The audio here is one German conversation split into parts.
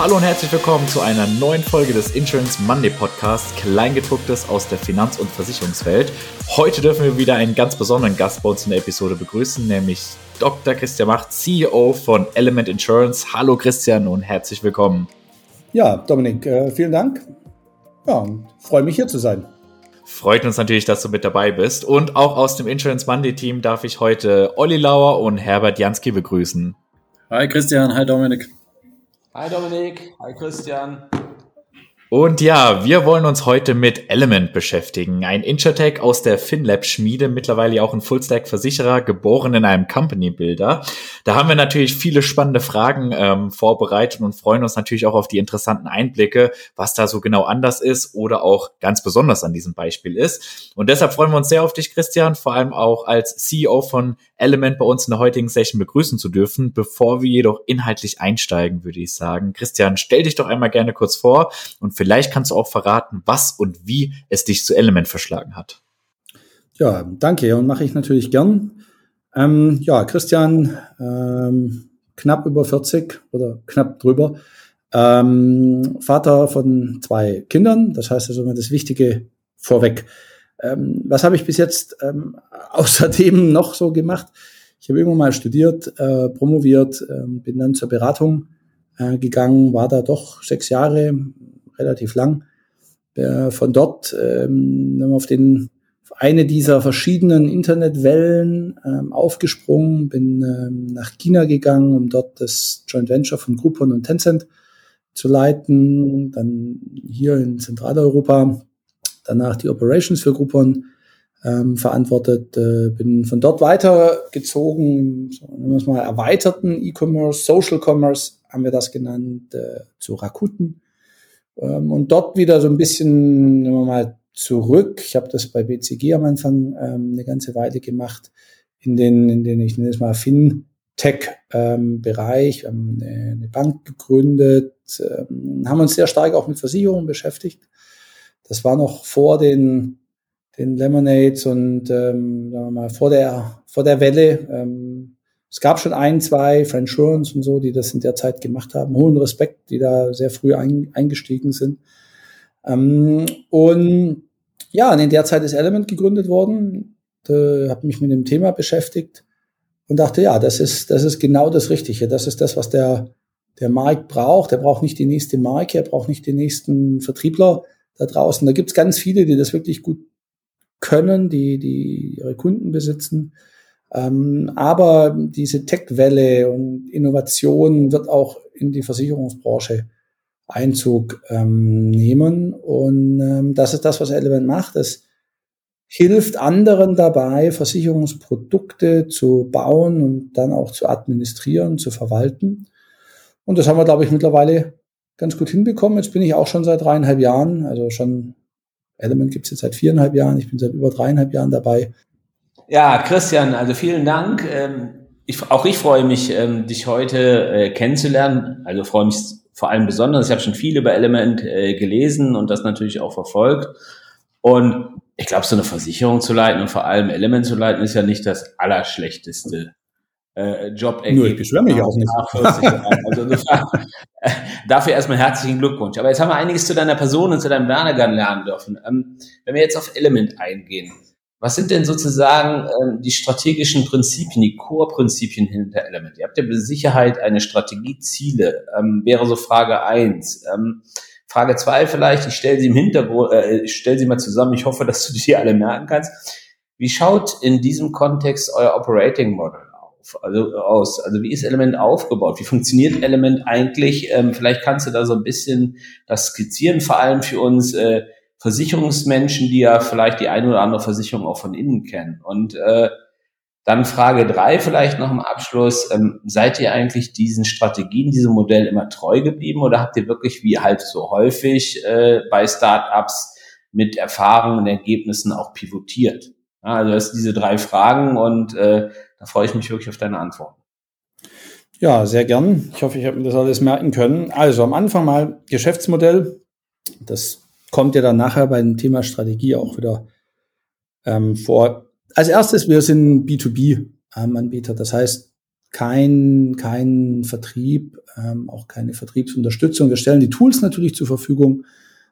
Hallo und herzlich willkommen zu einer neuen Folge des Insurance Monday Podcast, Kleingedrucktes aus der Finanz- und Versicherungswelt. Heute dürfen wir wieder einen ganz besonderen Gast bei uns in der Episode begrüßen, nämlich Dr. Christian Macht, CEO von Element Insurance. Hallo Christian und herzlich willkommen. Ja, Dominik, äh, vielen Dank. Ja, freue mich hier zu sein. Freut uns natürlich, dass du mit dabei bist. Und auch aus dem Insurance Monday Team darf ich heute Olli Lauer und Herbert Jansky begrüßen. Hi Christian, hi Dominik. Hi Dominik, hi Christian. Und ja, wir wollen uns heute mit Element beschäftigen. Ein Insurtech aus der FinLab-Schmiede, mittlerweile auch ein Fullstack-Versicherer, geboren in einem Company-Builder. Da haben wir natürlich viele spannende Fragen ähm, vorbereitet und freuen uns natürlich auch auf die interessanten Einblicke, was da so genau anders ist oder auch ganz besonders an diesem Beispiel ist. Und deshalb freuen wir uns sehr auf dich, Christian, vor allem auch als CEO von Element bei uns in der heutigen Session begrüßen zu dürfen. Bevor wir jedoch inhaltlich einsteigen, würde ich sagen, Christian, stell dich doch einmal gerne kurz vor und vielleicht kannst du auch verraten, was und wie es dich zu Element verschlagen hat. Ja, danke und mache ich natürlich gern. Ähm, ja, Christian, ähm, knapp über 40 oder knapp drüber. Ähm, Vater von zwei Kindern, das heißt also immer das Wichtige vorweg. Ähm, was habe ich bis jetzt ähm, außerdem noch so gemacht? Ich habe irgendwann mal studiert, äh, promoviert, äh, bin dann zur Beratung äh, gegangen, war da doch sechs Jahre, relativ lang. Äh, von dort ähm, auf den auf eine dieser verschiedenen Internetwellen ähm, aufgesprungen, bin ähm, nach China gegangen, um dort das Joint Venture von Groupon und Tencent zu leiten, dann hier in Zentraleuropa, danach die Operations für Groupon ähm, verantwortet, äh, bin von dort weitergezogen, so, nennen wir es mal erweiterten E-Commerce, Social Commerce haben wir das genannt, äh, zu Rakuten ähm, und dort wieder so ein bisschen, nehmen wir mal, zurück. Ich habe das bei BCG am Anfang ähm, eine ganze Weile gemacht, in den, in den ich nenne es mal Fintech-Bereich, ähm, eine, eine, Bank gegründet, ähm, haben uns sehr stark auch mit Versicherungen beschäftigt. Das war noch vor den, den Lemonades und ähm, sagen wir mal, vor der, vor der Welle. Ähm, es gab schon ein, zwei Friendsurance und so, die das in der Zeit gemacht haben. Hohen Respekt, die da sehr früh ein, eingestiegen sind. Ähm, und ja, in der Zeit ist Element gegründet worden, habe mich mit dem Thema beschäftigt und dachte, ja, das ist, das ist genau das Richtige. Das ist das, was der, der Markt braucht. Er braucht nicht die nächste Marke, er braucht nicht den nächsten Vertriebler da draußen. Da gibt's ganz viele, die das wirklich gut können, die, die ihre Kunden besitzen. Ähm, aber diese Tech-Welle und Innovation wird auch in die Versicherungsbranche Einzug ähm, nehmen. Und ähm, das ist das, was Element macht. Es hilft anderen dabei, Versicherungsprodukte zu bauen und dann auch zu administrieren, zu verwalten. Und das haben wir, glaube ich, mittlerweile ganz gut hinbekommen. Jetzt bin ich auch schon seit dreieinhalb Jahren, also schon Element gibt es jetzt seit viereinhalb Jahren, ich bin seit über dreieinhalb Jahren dabei. Ja, Christian, also vielen Dank. Ähm, ich, auch ich freue mich, ähm, dich heute äh, kennenzulernen. Also freue mich vor allem besonders. Ich habe schon viel über Element äh, gelesen und das natürlich auch verfolgt. Und ich glaube, so eine Versicherung zu leiten und vor allem Element zu leiten, ist ja nicht das Allerschlechteste äh, Job Nur ich beschwere mich auch nicht. Also dafür erstmal herzlichen Glückwunsch. Aber jetzt haben wir einiges zu deiner Person und zu deinem Werdegang lernen dürfen. Ähm, wenn wir jetzt auf Element eingehen, was sind denn sozusagen ähm, die strategischen Prinzipien, die Core-Prinzipien hinter Element? Ihr habt ja mit Sicherheit eine Strategie, Ziele, ähm, wäre so Frage eins. Ähm, Frage zwei vielleicht, ich stelle sie im Hintergrund, äh, ich stelle sie mal zusammen, ich hoffe, dass du die alle merken kannst. Wie schaut in diesem Kontext euer Operating Model auf, also aus? Also wie ist Element aufgebaut? Wie funktioniert Element eigentlich? Ähm, vielleicht kannst du da so ein bisschen das skizzieren, vor allem für uns, äh, Versicherungsmenschen, die ja vielleicht die eine oder andere Versicherung auch von innen kennen. Und äh, dann Frage drei vielleicht noch im Abschluss. Ähm, seid ihr eigentlich diesen Strategien, diesem Modell immer treu geblieben oder habt ihr wirklich, wie halt so häufig äh, bei Startups, mit Erfahrungen und Ergebnissen auch pivotiert? Ja, also das sind diese drei Fragen und äh, da freue ich mich wirklich auf deine Antwort. Ja, sehr gern. Ich hoffe, ich habe mir das alles merken können. Also am Anfang mal Geschäftsmodell. Das kommt ja dann nachher bei dem Thema Strategie auch wieder ähm, vor. Als erstes, wir sind B2B-Anbieter. Das heißt, kein, kein Vertrieb, ähm, auch keine Vertriebsunterstützung. Wir stellen die Tools natürlich zur Verfügung,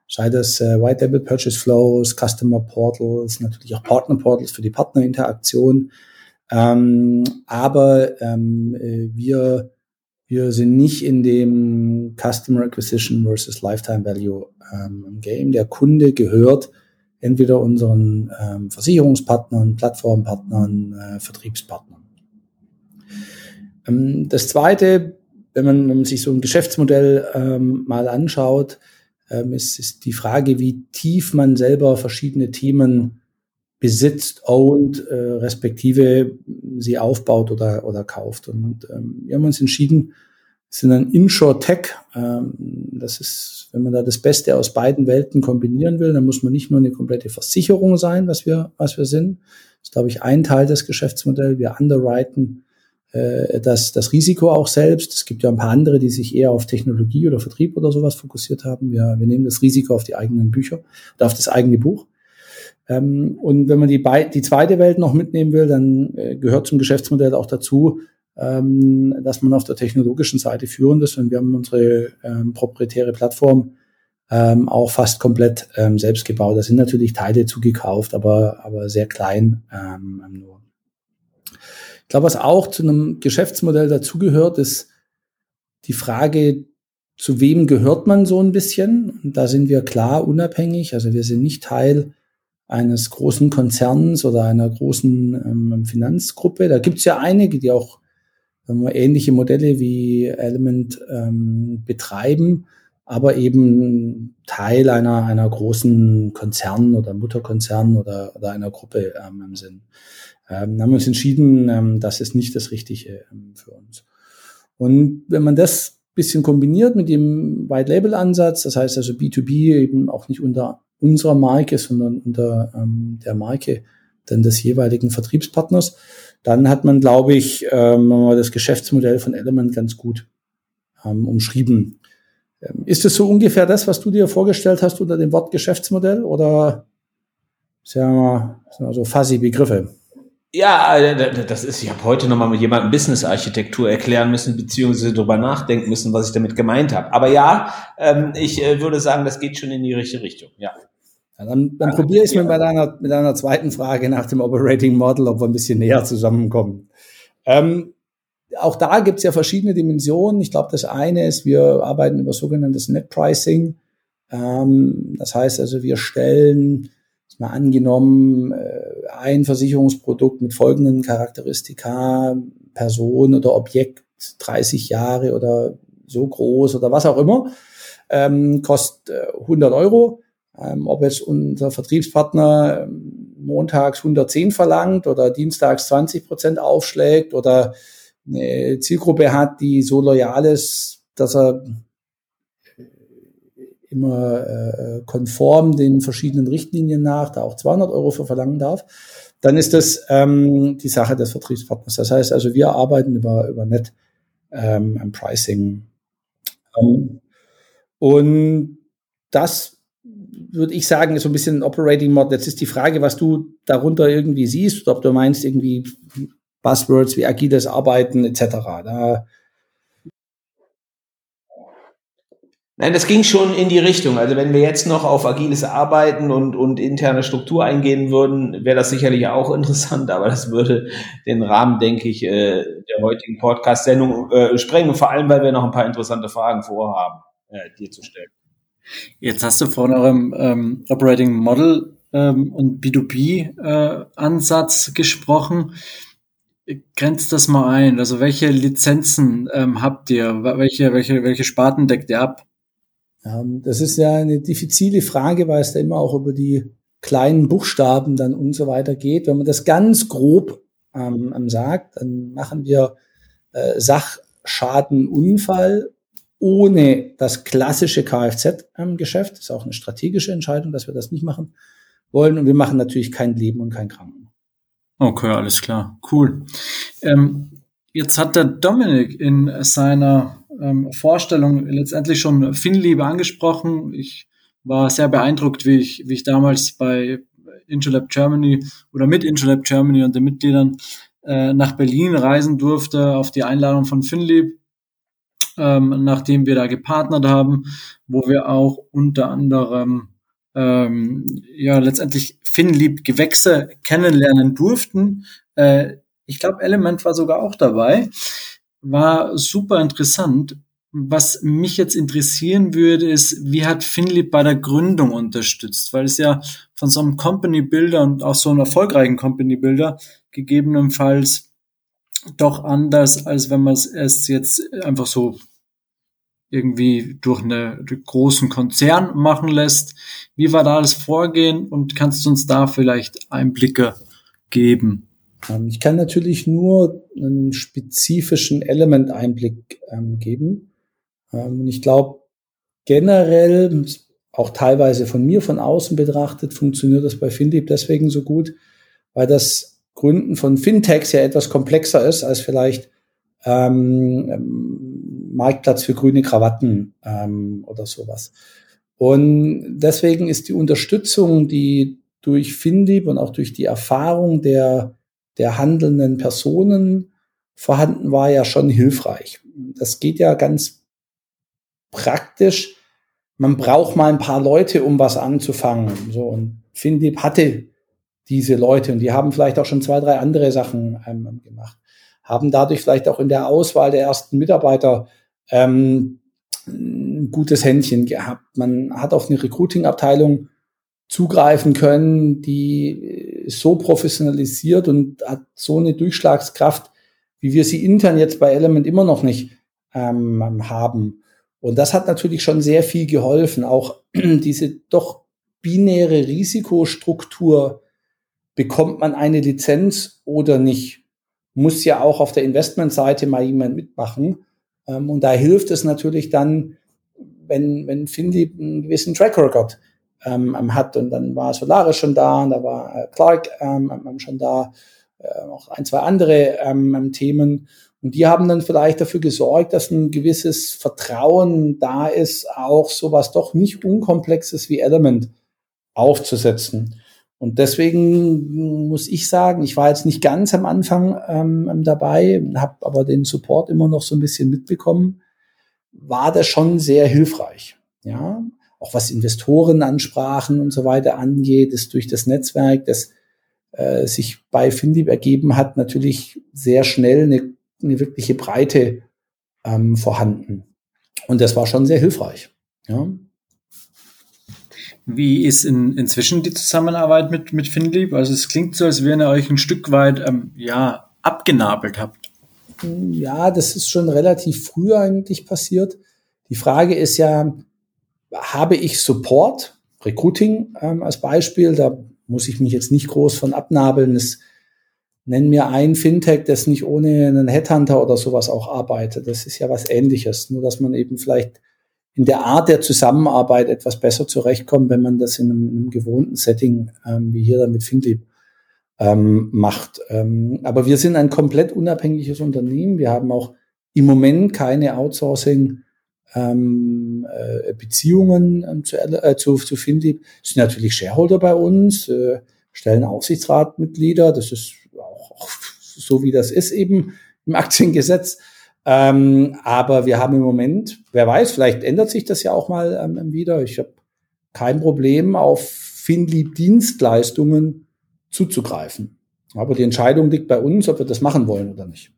sei das äh, White Label Purchase Flows, Customer Portals, natürlich auch Partner Portals für die Partnerinteraktion. Ähm, aber ähm, äh, wir, wir sind nicht in dem Customer Acquisition versus Lifetime Value ähm, Game. Der Kunde gehört entweder unseren ähm, Versicherungspartnern, Plattformpartnern, äh, Vertriebspartnern. Ähm, das Zweite, wenn man, wenn man sich so ein Geschäftsmodell ähm, mal anschaut, ähm, ist, ist die Frage, wie tief man selber verschiedene Themen besitzt, owned, äh, respektive sie aufbaut oder, oder kauft. Und ähm, wir haben uns entschieden, sind ein Inshore-Tech. Ähm, das ist, wenn man da das Beste aus beiden Welten kombinieren will, dann muss man nicht nur eine komplette Versicherung sein, was wir, was wir sind. Das ist, glaube ich, ein Teil des Geschäftsmodells. Wir underwriten äh, das, das Risiko auch selbst. Es gibt ja ein paar andere, die sich eher auf Technologie oder Vertrieb oder sowas fokussiert haben. Wir, wir nehmen das Risiko auf die eigenen Bücher auf das eigene Buch. Ähm, und wenn man die, die zweite Welt noch mitnehmen will, dann äh, gehört zum Geschäftsmodell auch dazu, ähm, dass man auf der technologischen Seite führend ist. Und wir haben unsere ähm, proprietäre Plattform ähm, auch fast komplett ähm, selbst gebaut. Da sind natürlich Teile zugekauft, aber, aber sehr klein ähm, nur. Ich glaube, was auch zu einem Geschäftsmodell dazugehört, ist die Frage, zu wem gehört man so ein bisschen? Und da sind wir klar unabhängig. Also wir sind nicht Teil eines großen Konzerns oder einer großen ähm, Finanzgruppe. Da gibt es ja einige, die auch wir, ähnliche Modelle wie Element ähm, betreiben, aber eben Teil einer, einer großen Konzern oder Mutterkonzern oder, oder einer Gruppe ähm, sind. Ähm, haben wir uns entschieden, ähm, das ist nicht das Richtige ähm, für uns. Und wenn man das bisschen kombiniert mit dem White Label Ansatz, das heißt also B2B eben auch nicht unter unserer Marke, sondern unter ähm, der Marke dann des jeweiligen Vertriebspartners, dann hat man, glaube ich, ähm, das Geschäftsmodell von Element ganz gut ähm, umschrieben. Ähm, ist es so ungefähr das, was du dir vorgestellt hast unter dem Wort Geschäftsmodell oder sagen wir, sagen wir so fuzzy Begriffe? Ja, äh, das ist, ich habe heute nochmal mit jemandem Business-Architektur erklären müssen, beziehungsweise darüber nachdenken müssen, was ich damit gemeint habe. Aber ja, ähm, ich äh, würde sagen, das geht schon in die richtige Richtung, ja. Ja, dann dann probiere ich es mit deiner, mit deiner zweiten Frage nach dem Operating Model, ob wir ein bisschen näher zusammenkommen. Ähm, auch da gibt es ja verschiedene Dimensionen. Ich glaube, das eine ist, wir arbeiten über sogenanntes Net Pricing. Ähm, das heißt also, wir stellen, mal angenommen, äh, ein Versicherungsprodukt mit folgenden Charakteristika, Person oder Objekt, 30 Jahre oder so groß oder was auch immer, ähm, kostet äh, 100 Euro. Ähm, ob jetzt unser Vertriebspartner ähm, montags 110 verlangt oder dienstags 20 Prozent aufschlägt oder eine Zielgruppe hat, die so loyal ist, dass er äh, immer äh, konform den verschiedenen Richtlinien nach, da auch 200 Euro für verlangen darf, dann ist das ähm, die Sache des Vertriebspartners. Das heißt also, wir arbeiten über, über Net ähm, Pricing. Ähm, und das würde ich sagen, ist so ein bisschen ein Operating Mod. Jetzt ist die Frage, was du darunter irgendwie siehst, ob du meinst irgendwie Buzzwords wie agiles Arbeiten etc. Da Nein, das ging schon in die Richtung. Also wenn wir jetzt noch auf agiles Arbeiten und, und interne Struktur eingehen würden, wäre das sicherlich auch interessant, aber das würde den Rahmen, denke ich, äh, der heutigen Podcast-Sendung äh, sprengen, vor allem, weil wir noch ein paar interessante Fragen vorhaben, äh, dir zu stellen. Jetzt hast du von eurem ähm, Operating Model ähm, und B2B-Ansatz äh, gesprochen. Grenzt das mal ein. Also welche Lizenzen ähm, habt ihr? Welche, welche, welche Sparten deckt ihr ab? Ähm, das ist ja eine diffizile Frage, weil es da immer auch über die kleinen Buchstaben dann und so weiter geht. Wenn man das ganz grob ähm, sagt, dann machen wir äh, Sachschadenunfall ohne das klassische Kfz-Geschäft. Das ist auch eine strategische Entscheidung, dass wir das nicht machen wollen. Und wir machen natürlich kein Leben und kein Kranken. Okay, alles klar. Cool. Ähm, jetzt hat der Dominik in seiner ähm, Vorstellung letztendlich schon Finliebe angesprochen. Ich war sehr beeindruckt, wie ich, wie ich damals bei Intralab Germany oder mit Intralab Germany und den Mitgliedern äh, nach Berlin reisen durfte auf die Einladung von Finlieb, ähm, nachdem wir da gepartnert haben, wo wir auch unter anderem ähm, ja letztendlich Finlieb Gewächse kennenlernen durften. Äh, ich glaube, Element war sogar auch dabei. War super interessant. Was mich jetzt interessieren würde, ist, wie hat Finlieb bei der Gründung unterstützt? Weil es ja von so einem Company Builder und auch so einem erfolgreichen Company Builder gegebenenfalls doch anders, als wenn man es jetzt einfach so irgendwie durch einen großen Konzern machen lässt. Wie war da das Vorgehen und kannst du uns da vielleicht Einblicke geben? Ähm, ich kann natürlich nur einen spezifischen Element-Einblick ähm, geben. Ähm, ich glaube, generell, auch teilweise von mir von außen betrachtet, funktioniert das bei Findip deswegen so gut, weil das Gründen von Fintechs ja etwas komplexer ist als vielleicht ähm, Marktplatz für grüne Krawatten ähm, oder sowas. Und deswegen ist die Unterstützung, die durch Findip und auch durch die Erfahrung der der handelnden Personen vorhanden war, ja schon hilfreich. Das geht ja ganz praktisch. Man braucht mal ein paar Leute, um was anzufangen. So und Findip hatte diese Leute und die haben vielleicht auch schon zwei, drei andere Sachen ähm, gemacht, haben dadurch vielleicht auch in der Auswahl der ersten Mitarbeiter ähm, ein gutes Händchen gehabt. Man hat auf eine Recruiting-Abteilung zugreifen können, die so professionalisiert und hat so eine Durchschlagskraft, wie wir sie intern jetzt bei Element immer noch nicht ähm, haben. Und das hat natürlich schon sehr viel geholfen. Auch diese doch binäre Risikostruktur, bekommt man eine Lizenz oder nicht, muss ja auch auf der Investmentseite mal jemand mitmachen. Ähm, und da hilft es natürlich dann, wenn, wenn Finley einen gewissen Track Record ähm, hat. Und dann war Solaris schon da und da war äh, Clark ähm, schon da, äh, auch ein, zwei andere ähm, Themen. Und die haben dann vielleicht dafür gesorgt, dass ein gewisses Vertrauen da ist, auch sowas doch nicht unkomplexes wie Element aufzusetzen. Und deswegen muss ich sagen, ich war jetzt nicht ganz am Anfang ähm, dabei, habe aber den Support immer noch so ein bisschen mitbekommen, war das schon sehr hilfreich. Ja, auch was Investorenansprachen und so weiter angeht, ist durch das Netzwerk, das äh, sich bei Findib ergeben hat, natürlich sehr schnell eine, eine wirkliche Breite ähm, vorhanden. Und das war schon sehr hilfreich. Ja. Wie ist in, inzwischen die Zusammenarbeit mit, mit Finlieb? Also es klingt so, als wenn ihr euch ein Stück weit ähm, ja, abgenabelt habt. Ja, das ist schon relativ früh eigentlich passiert. Die Frage ist ja, habe ich Support, Recruiting ähm, als Beispiel, da muss ich mich jetzt nicht groß von abnabeln. Es nennen mir ein Fintech, das nicht ohne einen Headhunter oder sowas auch arbeitet. Das ist ja was ähnliches, nur dass man eben vielleicht in der Art der Zusammenarbeit etwas besser zurechtkommt, wenn man das in einem, einem gewohnten Setting ähm, wie hier dann mit Finlieb ähm, macht. Ähm, aber wir sind ein komplett unabhängiges Unternehmen. Wir haben auch im Moment keine Outsourcing ähm, äh, Beziehungen ähm, zu, äh, zu, zu Finlieb, sind natürlich Shareholder bei uns, äh, stellen Aufsichtsratmitglieder, das ist auch, auch so wie das ist eben im Aktiengesetz. Ähm, aber wir haben im Moment, wer weiß, vielleicht ändert sich das ja auch mal ähm, wieder. Ich habe kein Problem, auf Finlieb Dienstleistungen zuzugreifen. Aber die Entscheidung liegt bei uns, ob wir das machen wollen oder nicht.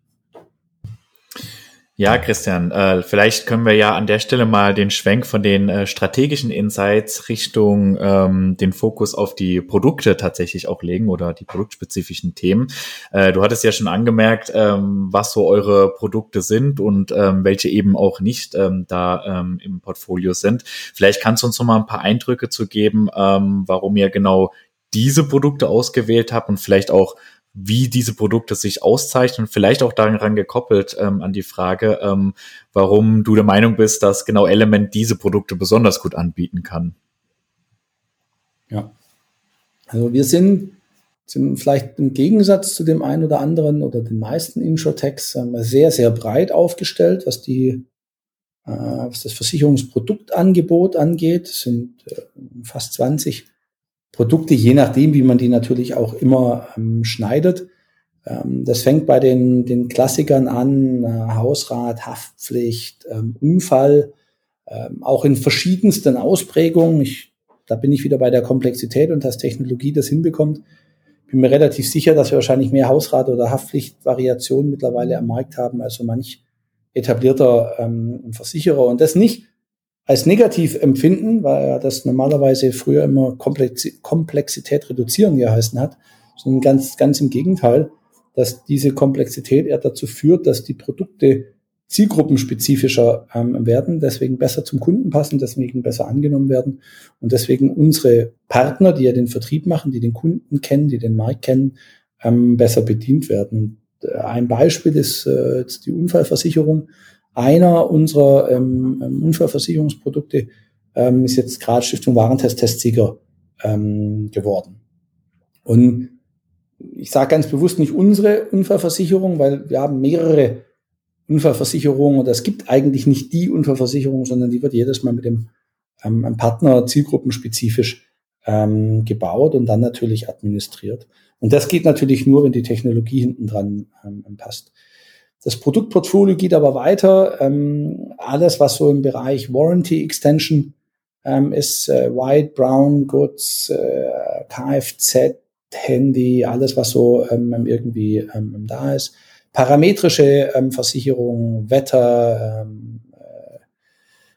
Ja, Christian, äh, vielleicht können wir ja an der Stelle mal den Schwenk von den äh, strategischen Insights Richtung ähm, den Fokus auf die Produkte tatsächlich auch legen oder die produktspezifischen Themen. Äh, du hattest ja schon angemerkt, ähm, was so eure Produkte sind und ähm, welche eben auch nicht ähm, da ähm, im Portfolio sind. Vielleicht kannst du uns noch mal ein paar Eindrücke zu geben, ähm, warum ihr genau diese Produkte ausgewählt habt und vielleicht auch wie diese Produkte sich auszeichnen, vielleicht auch daran gekoppelt ähm, an die Frage, ähm, warum du der Meinung bist, dass genau Element diese Produkte besonders gut anbieten kann. Ja, also wir sind, sind vielleicht im Gegensatz zu dem einen oder anderen oder den meisten Insurtechs sehr, sehr breit aufgestellt, was die äh, was das Versicherungsproduktangebot angeht. Sind äh, fast 20 Produkte, je nachdem, wie man die natürlich auch immer ähm, schneidet. Ähm, das fängt bei den, den Klassikern an, äh, Hausrat, Haftpflicht, ähm, Unfall, ähm, auch in verschiedensten Ausprägungen. Ich, da bin ich wieder bei der Komplexität und dass Technologie das hinbekommt. Bin mir relativ sicher, dass wir wahrscheinlich mehr Hausrat- oder Haftpflichtvariationen mittlerweile am Markt haben, als so manch etablierter ähm, Versicherer. Und das nicht, als negativ empfinden, weil er das normalerweise früher immer Komplexität reduzieren geheißen hat, sondern ganz, ganz im Gegenteil, dass diese Komplexität eher dazu führt, dass die Produkte zielgruppenspezifischer ähm, werden, deswegen besser zum Kunden passen, deswegen besser angenommen werden und deswegen unsere Partner, die ja den Vertrieb machen, die den Kunden kennen, die den Markt kennen, ähm, besser bedient werden. Äh, ein Beispiel ist äh, die Unfallversicherung einer unserer ähm, ähm, Unfallversicherungsprodukte ähm, ist jetzt gerade Stiftung Warentest-Testsieger ähm, geworden. Und ich sage ganz bewusst nicht unsere Unfallversicherung, weil wir haben mehrere Unfallversicherungen oder es gibt eigentlich nicht die Unfallversicherung, sondern die wird jedes Mal mit dem ähm, Partner zielgruppenspezifisch ähm, gebaut und dann natürlich administriert. Und das geht natürlich nur, wenn die Technologie hinten dran ähm, passt. Das Produktportfolio geht aber weiter. Ähm, alles, was so im Bereich Warranty Extension ähm, ist, äh, White, Brown Goods, äh, Kfz, Handy, alles, was so ähm, irgendwie ähm, da ist. Parametrische ähm, Versicherung, Wetter, ähm, äh,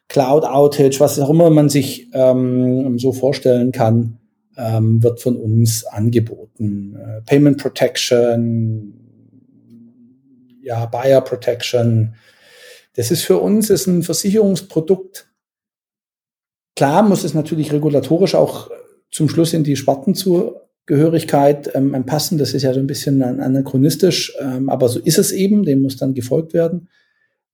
Cloud Outage, was auch immer man sich so vorstellen kann, wird von uns angeboten. Äh, Payment Protection, ja, Buyer Protection. Das ist für uns ist ein Versicherungsprodukt. Klar muss es natürlich regulatorisch auch zum Schluss in die Spartenzugehörigkeit ähm, passen. Das ist ja so ein bisschen anachronistisch, ähm, aber so ist es eben. Dem muss dann gefolgt werden.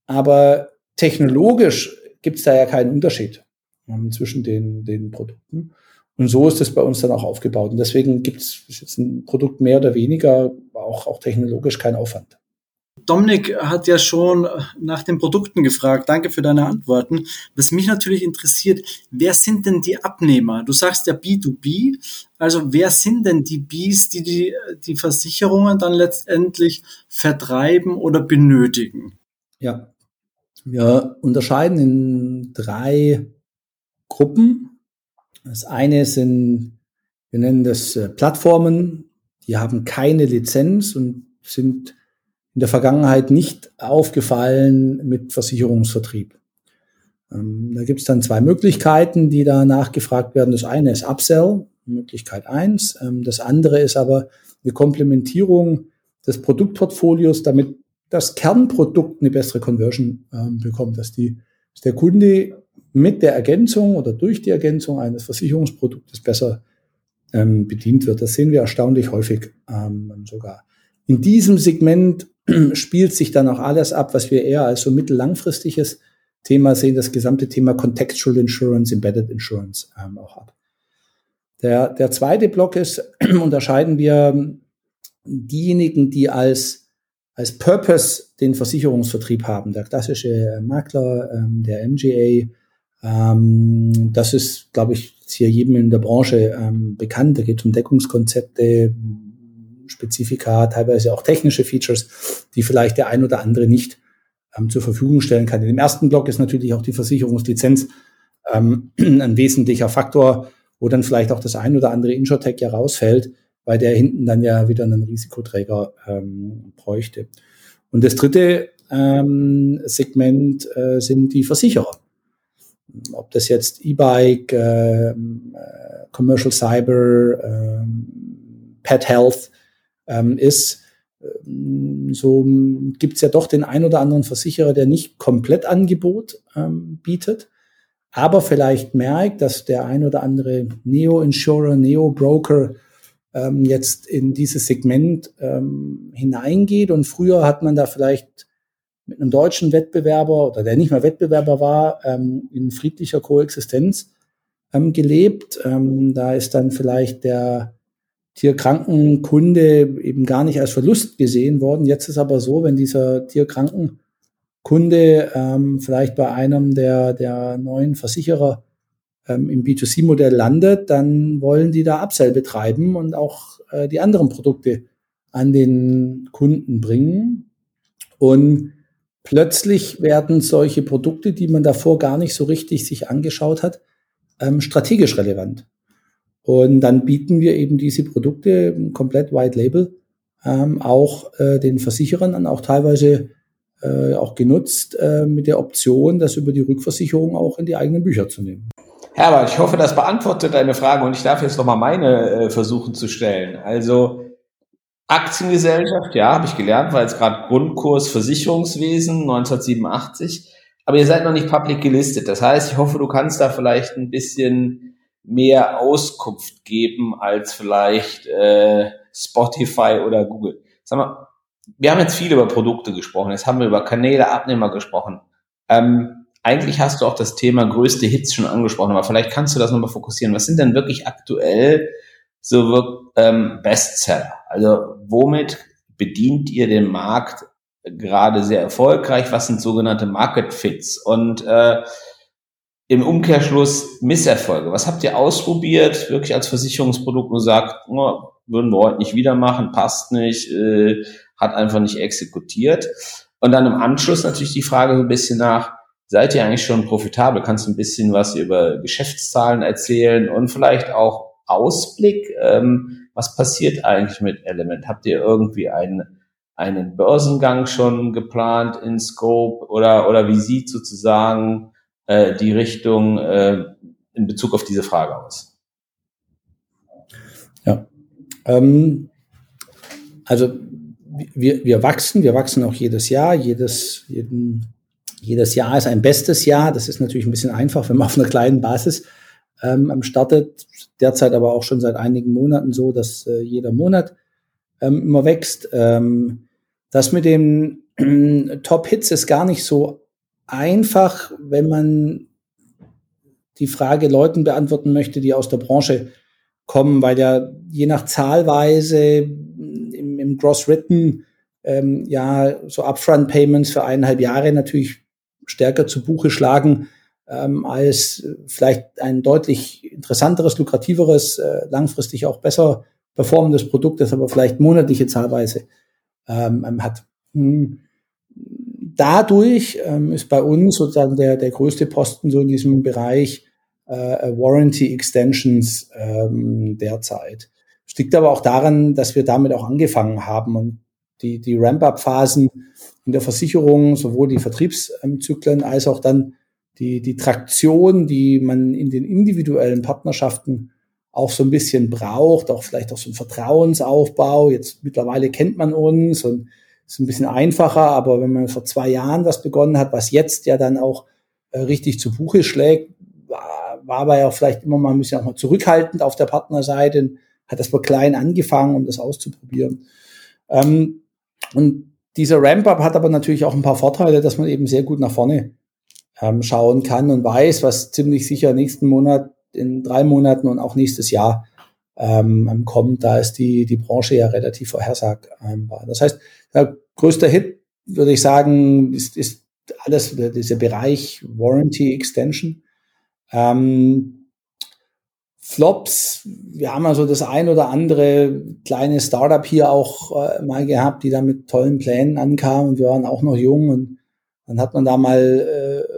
Aber technologisch gibt es da ja keinen Unterschied ähm, zwischen den, den Produkten. Und so ist es bei uns dann auch aufgebaut. Und deswegen gibt es jetzt ein Produkt mehr oder weniger, auch, auch technologisch kein Aufwand. Dominik hat ja schon nach den Produkten gefragt. Danke für deine Antworten. Was mich natürlich interessiert, wer sind denn die Abnehmer? Du sagst ja B2B. Also wer sind denn die Bs, die die, die Versicherungen dann letztendlich vertreiben oder benötigen? Ja, wir unterscheiden in drei Gruppen. Das eine sind, wir nennen das äh, Plattformen, die haben keine Lizenz und sind in der Vergangenheit nicht aufgefallen mit Versicherungsvertrieb. Ähm, da gibt es dann zwei Möglichkeiten, die da nachgefragt werden. Das eine ist Upsell, Möglichkeit eins. Ähm, das andere ist aber eine Komplementierung des Produktportfolios, damit das Kernprodukt eine bessere Conversion ähm, bekommt, dass, die, dass der Kunde mit der Ergänzung oder durch die Ergänzung eines Versicherungsproduktes besser ähm, bedient wird. Das sehen wir erstaunlich häufig ähm, sogar. In diesem Segment spielt sich dann auch alles ab, was wir eher als so mittellangfristiges Thema sehen, das gesamte Thema Contextual Insurance, Embedded Insurance ähm, auch ab. Der, der zweite Block ist, unterscheiden wir diejenigen, die als, als Purpose den Versicherungsvertrieb haben. Der klassische Makler, ähm, der MGA, ähm, das ist, glaube ich, hier jedem in der Branche ähm, bekannt. Da geht es um Deckungskonzepte, Spezifika, teilweise auch technische Features, die vielleicht der ein oder andere nicht ähm, zur Verfügung stellen kann. In dem ersten Block ist natürlich auch die Versicherungslizenz ähm, ein wesentlicher Faktor, wo dann vielleicht auch das ein oder andere Insurtech ja rausfällt, weil der hinten dann ja wieder einen Risikoträger ähm, bräuchte. Und das dritte ähm, Segment äh, sind die Versicherer. Ob das jetzt E-Bike, äh, äh, Commercial Cyber, äh, Pet Health ähm, ist, ähm, so gibt's ja doch den ein oder anderen Versicherer, der nicht komplett Angebot ähm, bietet, aber vielleicht merkt, dass der ein oder andere Neo-Insurer, Neo-Broker ähm, jetzt in dieses Segment ähm, hineingeht. Und früher hat man da vielleicht mit einem deutschen Wettbewerber oder der nicht mehr Wettbewerber war, ähm, in friedlicher Koexistenz ähm, gelebt. Ähm, da ist dann vielleicht der Tierkrankenkunde eben gar nicht als Verlust gesehen worden. Jetzt ist aber so, wenn dieser Tierkrankenkunde ähm, vielleicht bei einem der, der neuen Versicherer ähm, im B2C-Modell landet, dann wollen die da Upsell betreiben und auch äh, die anderen Produkte an den Kunden bringen. Und plötzlich werden solche Produkte, die man davor gar nicht so richtig sich angeschaut hat, ähm, strategisch relevant. Und dann bieten wir eben diese Produkte komplett White Label ähm, auch äh, den Versicherern an, auch teilweise äh, auch genutzt äh, mit der Option, das über die Rückversicherung auch in die eigenen Bücher zu nehmen. Herbert, ich hoffe, das beantwortet deine Frage und ich darf jetzt nochmal meine äh, versuchen zu stellen. Also Aktiengesellschaft, ja, habe ich gelernt, war jetzt gerade Grundkurs Versicherungswesen 1987. Aber ihr seid noch nicht public gelistet. Das heißt, ich hoffe, du kannst da vielleicht ein bisschen mehr Auskunft geben als vielleicht äh, Spotify oder Google. Sag mal, wir haben jetzt viel über Produkte gesprochen, jetzt haben wir über Kanäle, Abnehmer gesprochen. Ähm, eigentlich hast du auch das Thema größte Hits schon angesprochen, aber vielleicht kannst du das nochmal fokussieren. Was sind denn wirklich aktuell so ähm, Bestseller? Also womit bedient ihr den Markt gerade sehr erfolgreich? Was sind sogenannte Market Fits? Und äh, im Umkehrschluss Misserfolge. Was habt ihr ausprobiert, wirklich als Versicherungsprodukt und sagt, oh, würden wir heute nicht wieder machen, passt nicht, äh, hat einfach nicht exekutiert. Und dann im Anschluss natürlich die Frage so ein bisschen nach, seid ihr eigentlich schon profitabel? Kannst du ein bisschen was über Geschäftszahlen erzählen und vielleicht auch Ausblick? Ähm, was passiert eigentlich mit Element? Habt ihr irgendwie einen, einen Börsengang schon geplant in Scope oder, oder wie sieht sozusagen äh, die Richtung äh, in Bezug auf diese Frage aus? Ja, ähm, also wir, wir wachsen, wir wachsen auch jedes Jahr, jedes, jeden, jedes Jahr ist ein bestes Jahr. Das ist natürlich ein bisschen einfach, wenn man auf einer kleinen Basis ähm, startet. Derzeit aber auch schon seit einigen Monaten so, dass äh, jeder Monat ähm, immer wächst. Ähm, das mit den äh, Top-Hits ist gar nicht so einfach, wenn man die Frage Leuten beantworten möchte, die aus der Branche kommen, weil ja je nach Zahlweise im, im Gross Written ähm, ja so Upfront Payments für eineinhalb Jahre natürlich stärker zu Buche schlagen ähm, als vielleicht ein deutlich interessanteres, lukrativeres, äh, langfristig auch besser performendes Produkt, das aber vielleicht monatliche Zahlweise ähm, hat. Hm dadurch ähm, ist bei uns sozusagen der, der größte Posten so in diesem Bereich äh, Warranty Extensions ähm, derzeit. Es liegt aber auch daran, dass wir damit auch angefangen haben und die, die Ramp-up-Phasen in der Versicherung, sowohl die Vertriebszyklen als auch dann die, die Traktion, die man in den individuellen Partnerschaften auch so ein bisschen braucht, auch vielleicht auch so ein Vertrauensaufbau. Jetzt mittlerweile kennt man uns und ist ein bisschen einfacher, aber wenn man vor zwei Jahren was begonnen hat, was jetzt ja dann auch äh, richtig zu Buche schlägt, war, aber ja vielleicht immer mal ein bisschen auch mal zurückhaltend auf der Partnerseite, hat das mal klein angefangen, um das auszuprobieren. Ähm, und dieser Ramp-up hat aber natürlich auch ein paar Vorteile, dass man eben sehr gut nach vorne ähm, schauen kann und weiß, was ziemlich sicher nächsten Monat, in drei Monaten und auch nächstes Jahr ähm, kommt. Da ist die, die Branche ja relativ vorhersagbar. Das heißt, der größte Hit, würde ich sagen, ist, ist alles dieser Bereich Warranty Extension. Ähm, Flops, wir haben also das ein oder andere kleine Startup hier auch äh, mal gehabt, die da mit tollen Plänen ankamen und wir waren auch noch jung und dann hat man da mal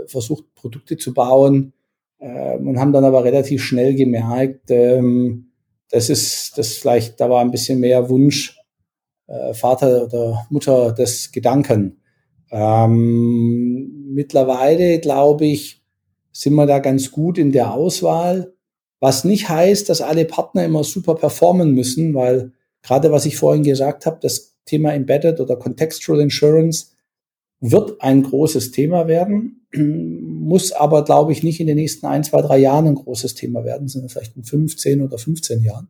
äh, versucht, Produkte zu bauen äh, und haben dann aber relativ schnell gemerkt, ähm, das ist das vielleicht, da war ein bisschen mehr Wunsch, äh, Vater oder Mutter des Gedanken. Ähm, mittlerweile, glaube ich, sind wir da ganz gut in der Auswahl, was nicht heißt, dass alle Partner immer super performen müssen, weil gerade was ich vorhin gesagt habe, das Thema Embedded oder Contextual Insurance wird ein großes Thema werden, muss aber, glaube ich, nicht in den nächsten ein, zwei, drei Jahren ein großes Thema werden, sondern vielleicht in 15 oder 15 Jahren.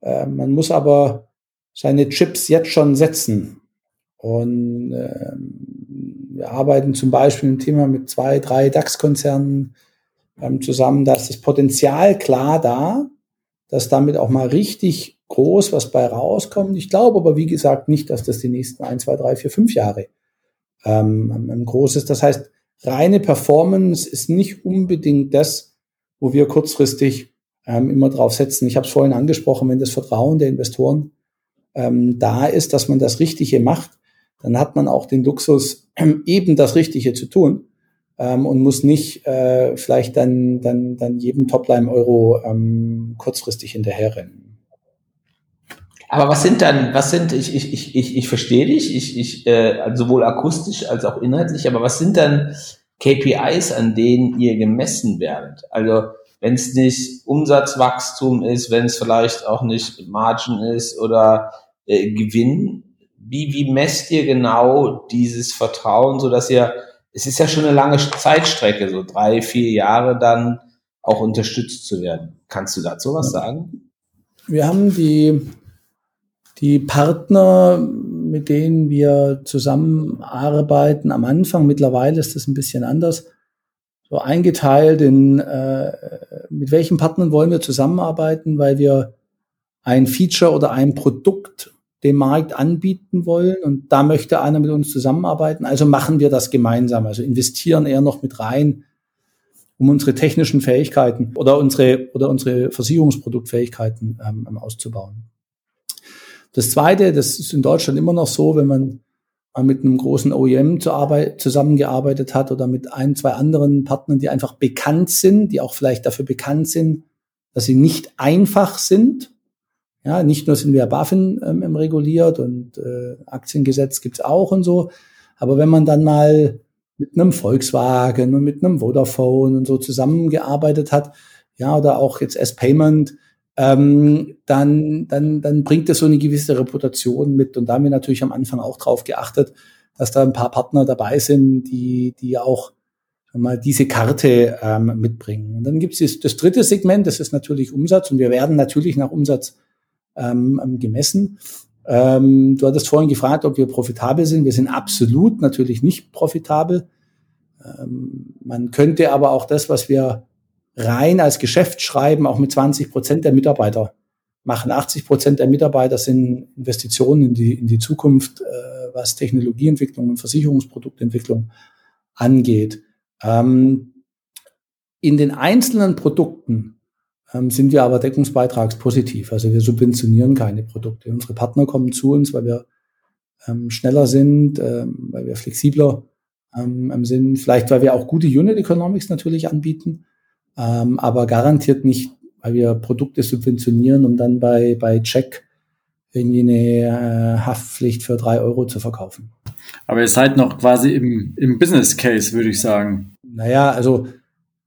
Äh, man muss aber seine Chips jetzt schon setzen. Und äh, wir arbeiten zum Beispiel im Thema mit zwei, drei DAX-Konzernen ähm, zusammen. Da ist das Potenzial klar da, dass damit auch mal richtig groß was bei rauskommt. Ich glaube aber, wie gesagt, nicht, dass das die nächsten ein, zwei, drei, vier, fünf Jahre ähm, groß ist. Das heißt, reine Performance ist nicht unbedingt das, wo wir kurzfristig ähm, immer drauf setzen. Ich habe es vorhin angesprochen, wenn das Vertrauen der Investoren ähm, da ist, dass man das Richtige macht, dann hat man auch den Luxus, eben das Richtige zu tun ähm, und muss nicht äh, vielleicht dann, dann, dann jedem Topline-Euro ähm, kurzfristig hinterherrennen. Aber was sind dann, was sind, ich, ich, ich, ich, ich verstehe dich, ich, ich, äh, sowohl akustisch als auch inhaltlich, aber was sind dann KPIs, an denen ihr gemessen werdet? Also wenn es nicht Umsatzwachstum ist, wenn es vielleicht auch nicht Margin ist oder äh, Gewinn, wie, wie messt ihr genau dieses Vertrauen, so dass ihr, es ist ja schon eine lange Zeitstrecke, so drei, vier Jahre dann auch unterstützt zu werden. Kannst du dazu was sagen? Wir haben die die Partner, mit denen wir zusammenarbeiten, am Anfang, mittlerweile ist das ein bisschen anders, so eingeteilt in, äh, mit welchen Partnern wollen wir zusammenarbeiten, weil wir ein Feature oder ein Produkt dem Markt anbieten wollen und da möchte einer mit uns zusammenarbeiten. Also machen wir das gemeinsam, also investieren eher noch mit rein, um unsere technischen Fähigkeiten oder unsere oder unsere Versicherungsproduktfähigkeiten ähm, auszubauen. Das Zweite, das ist in Deutschland immer noch so, wenn man mal mit einem großen OEM zu Arbeit, zusammengearbeitet hat oder mit ein, zwei anderen Partnern, die einfach bekannt sind, die auch vielleicht dafür bekannt sind, dass sie nicht einfach sind. Ja, nicht nur sind wir BaFin ähm, reguliert und äh, Aktiengesetz gibt's auch und so. Aber wenn man dann mal mit einem Volkswagen und mit einem Vodafone und so zusammengearbeitet hat, ja, oder auch jetzt S-Payment, ähm, dann, dann, dann bringt es so eine gewisse Reputation mit. Und da haben wir natürlich am Anfang auch drauf geachtet, dass da ein paar Partner dabei sind, die, die auch mal diese Karte ähm, mitbringen. Und dann gibt es das dritte Segment, das ist natürlich Umsatz und wir werden natürlich nach Umsatz ähm, gemessen. Ähm, du hattest vorhin gefragt, ob wir profitabel sind. Wir sind absolut natürlich nicht profitabel. Ähm, man könnte aber auch das, was wir rein als Geschäft schreiben, auch mit 20 Prozent der Mitarbeiter machen. 80 Prozent der Mitarbeiter sind Investitionen in die, in die Zukunft, äh, was Technologieentwicklung und Versicherungsproduktentwicklung angeht. Ähm, in den einzelnen Produkten ähm, sind wir aber deckungsbeitragspositiv. Also wir subventionieren keine Produkte. Unsere Partner kommen zu uns, weil wir ähm, schneller sind, ähm, weil wir flexibler ähm, sind, vielleicht weil wir auch gute Unit Economics natürlich anbieten ähm, aber garantiert nicht, weil wir Produkte subventionieren, um dann bei, bei Check irgendwie eine äh, Haftpflicht für drei Euro zu verkaufen. Aber ihr seid noch quasi im, im Business Case, würde ich sagen. Naja, also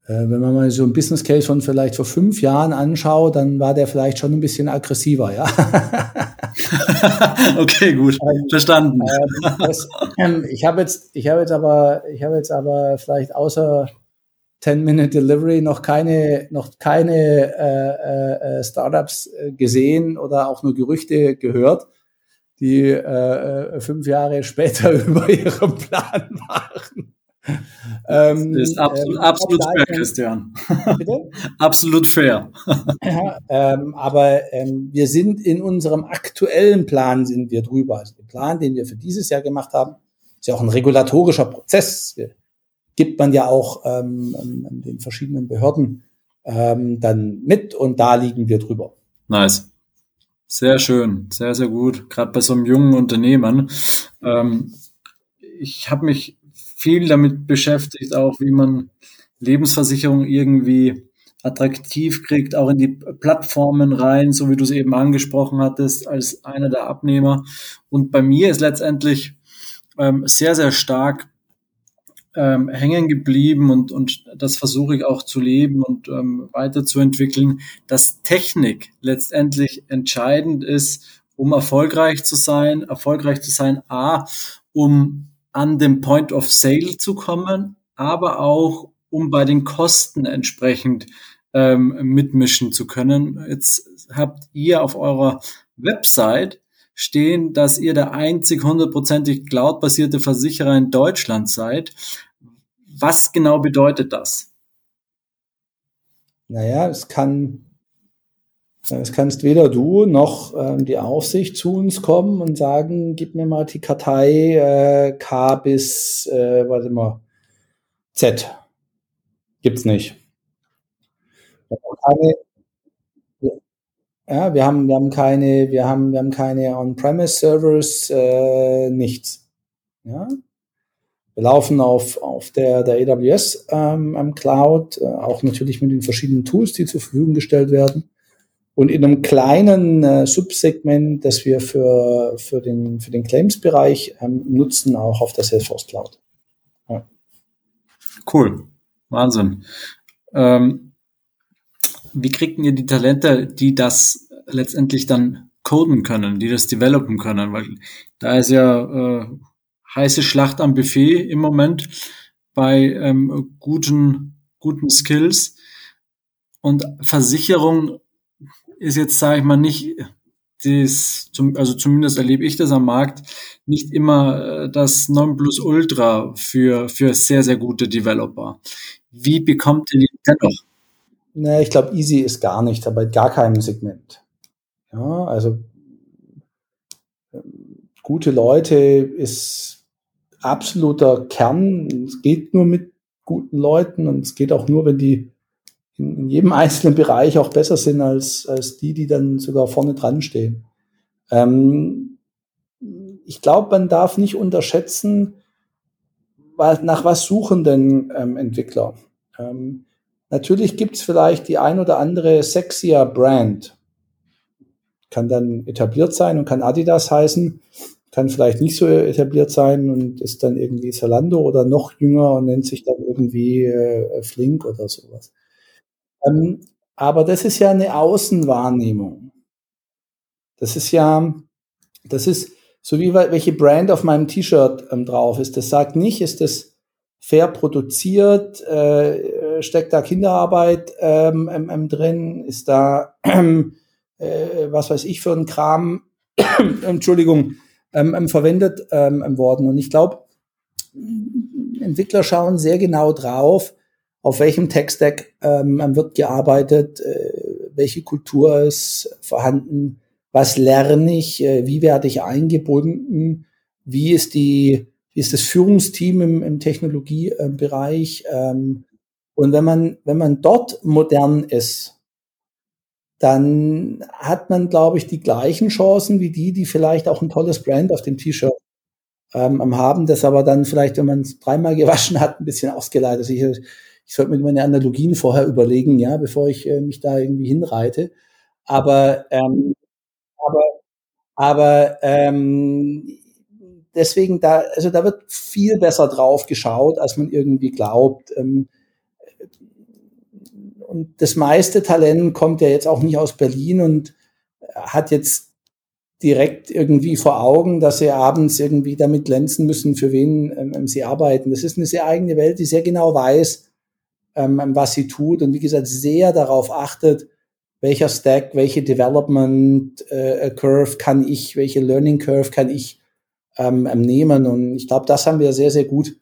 äh, wenn man mal so ein Business Case von vielleicht vor fünf Jahren anschaut, dann war der vielleicht schon ein bisschen aggressiver, ja. okay, gut, ähm, verstanden. Ähm, das, ähm, ich habe jetzt, ich habe jetzt aber, ich habe jetzt aber vielleicht außer 10-Minute-Delivery noch keine, noch keine äh, äh, Startups äh, gesehen oder auch nur Gerüchte gehört, die äh, äh fünf Jahre später über ihren Plan machen. Ähm, das ist absolut, ähm, absolut fair, Christian. Bitte? absolut fair. ja, ähm, aber ähm, wir sind in unserem aktuellen Plan sind wir drüber. Also der Plan, den wir für dieses Jahr gemacht haben, ist ja auch ein regulatorischer Prozess. Wir gibt man ja auch ähm, ähm, den verschiedenen Behörden ähm, dann mit und da liegen wir drüber. Nice. Sehr schön, sehr, sehr gut. Gerade bei so einem jungen Unternehmen. Ähm, ich habe mich viel damit beschäftigt, auch wie man Lebensversicherung irgendwie attraktiv kriegt, auch in die Plattformen rein, so wie du es eben angesprochen hattest, als einer der Abnehmer. Und bei mir ist letztendlich ähm, sehr, sehr stark ähm, hängen geblieben und, und das versuche ich auch zu leben und ähm, weiterzuentwickeln, dass Technik letztendlich entscheidend ist, um erfolgreich zu sein, erfolgreich zu sein, a, um an dem Point of Sale zu kommen, aber auch um bei den Kosten entsprechend ähm, mitmischen zu können. Jetzt habt ihr auf eurer Website stehen, dass ihr der einzig hundertprozentig cloud-basierte Versicherer in Deutschland seid. Was genau bedeutet das? Naja, es kann, es kannst weder du noch ähm, die Aufsicht zu uns kommen und sagen, gib mir mal die Kartei äh, K bis, äh, warte mal, Z. Gibt's nicht. Keine, ja, wir haben, wir haben keine, wir haben, wir haben keine On-Premise-Servers, äh, nichts. Ja. Wir laufen auf, auf der, der AWS ähm, Cloud, äh, auch natürlich mit den verschiedenen Tools, die zur Verfügung gestellt werden. Und in einem kleinen äh, Subsegment, das wir für, für den, für den Claims-Bereich ähm, nutzen, auch auf der Salesforce Cloud. Ja. Cool. Wahnsinn. Ähm, wie kriegt ihr die Talente, die das letztendlich dann coden können, die das developen können? Weil da ist ja äh, heiße Schlacht am Buffet im Moment bei ähm, guten, guten Skills. Und Versicherung ist jetzt, sage ich mal, nicht das, also zumindest erlebe ich das am Markt, nicht immer äh, das Nonplusultra für, für sehr, sehr gute Developer. Wie bekommt ihr die dennoch? Nee, ich glaube, easy ist gar nicht, aber gar keinem Segment. Ja, also ähm, gute Leute ist absoluter Kern. Es geht nur mit guten Leuten und es geht auch nur, wenn die in, jedem einzelnen Bereich auch besser sind als, als die, die dann sogar vorne dran stehen. Ähm, ich glaube, man darf nicht unterschätzen, was, nach was suchen denn ähm, Entwickler. Ähm, Natürlich gibt es vielleicht die ein oder andere sexier Brand. Kann dann etabliert sein und kann Adidas heißen, kann vielleicht nicht so etabliert sein und ist dann irgendwie Zalando oder noch jünger und nennt sich dann irgendwie äh, Flink oder sowas. Ähm, aber das ist ja eine Außenwahrnehmung. Das ist ja, das ist so wie welche Brand auf meinem T-Shirt ähm, drauf ist. Das sagt nicht, ist das fair produziert, äh, steckt da Kinderarbeit ähm, ähm, drin, ist da, äh, was weiß ich für ein Kram, Entschuldigung, ähm, ähm, verwendet ähm, worden. Und ich glaube, Entwickler schauen sehr genau drauf, auf welchem Tech-Stack ähm, wird gearbeitet, äh, welche Kultur ist vorhanden, was lerne ich, äh, wie werde ich eingebunden, wie ist die wie ist das Führungsteam im, im Technologiebereich. Ähm, und wenn man, wenn man dort modern ist, dann hat man, glaube ich, die gleichen Chancen wie die, die vielleicht auch ein tolles Brand auf dem T-Shirt ähm, haben, das aber dann vielleicht, wenn man es dreimal gewaschen hat, ein bisschen ausgeleitet. Also ich, ich sollte mir meine Analogien vorher überlegen, ja, bevor ich äh, mich da irgendwie hinreite. Aber, ähm, aber, aber ähm, deswegen da, also da wird viel besser drauf geschaut, als man irgendwie glaubt. Ähm, und das meiste Talent kommt ja jetzt auch nicht aus Berlin und hat jetzt direkt irgendwie vor Augen, dass sie abends irgendwie damit glänzen müssen, für wen ähm, sie arbeiten. Das ist eine sehr eigene Welt, die sehr genau weiß, ähm, was sie tut und wie gesagt sehr darauf achtet, welcher Stack, welche Development äh, Curve kann ich, welche Learning Curve kann ich ähm, nehmen. Und ich glaube, das haben wir sehr, sehr gut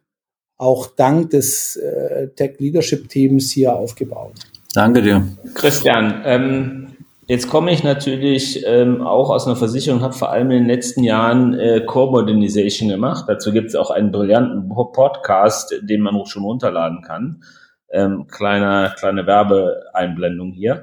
auch dank des äh, Tech Leadership Teams hier aufgebaut. Danke dir. Christian, ähm, jetzt komme ich natürlich ähm, auch aus einer Versicherung, habe vor allem in den letzten Jahren äh, Core Modernization gemacht. Dazu gibt es auch einen brillanten Podcast, den man auch schon runterladen kann. Ähm, kleiner, kleine Werbeeinblendung hier.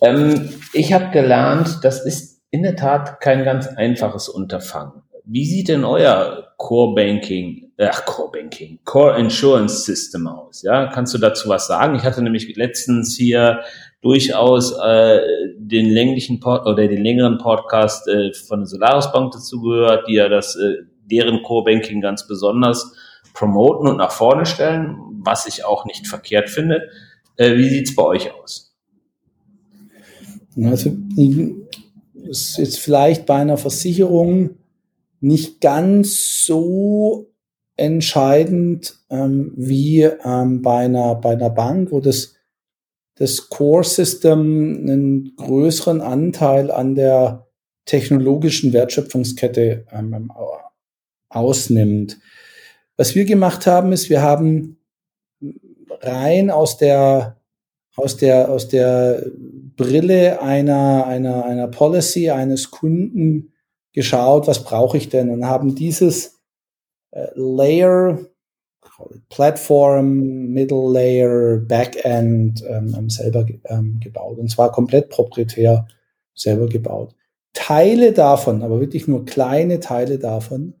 Ähm, ich habe gelernt, das ist in der Tat kein ganz einfaches Unterfangen. Wie sieht denn euer Core Banking, äh, Core Banking, Core Insurance System aus? Ja, kannst du dazu was sagen? Ich hatte nämlich letztens hier durchaus äh, den länglichen Pod oder den längeren Podcast äh, von der Solaris Bank dazu gehört, die ja das äh, deren Core Banking ganz besonders promoten und nach vorne stellen, was ich auch nicht verkehrt finde. Äh, wie sieht's bei euch aus? Also, ist jetzt vielleicht bei einer Versicherung nicht ganz so entscheidend ähm, wie ähm, bei, einer, bei einer Bank, wo das, das Core System einen größeren Anteil an der technologischen Wertschöpfungskette ähm, ausnimmt. Was wir gemacht haben, ist, wir haben rein aus der aus der aus der Brille einer einer einer Policy eines Kunden geschaut, was brauche ich denn und haben dieses Layer Platform, Middle Layer, Backend ähm, ähm, selber ähm, gebaut. Und zwar komplett proprietär selber gebaut. Teile davon, aber wirklich nur kleine Teile davon,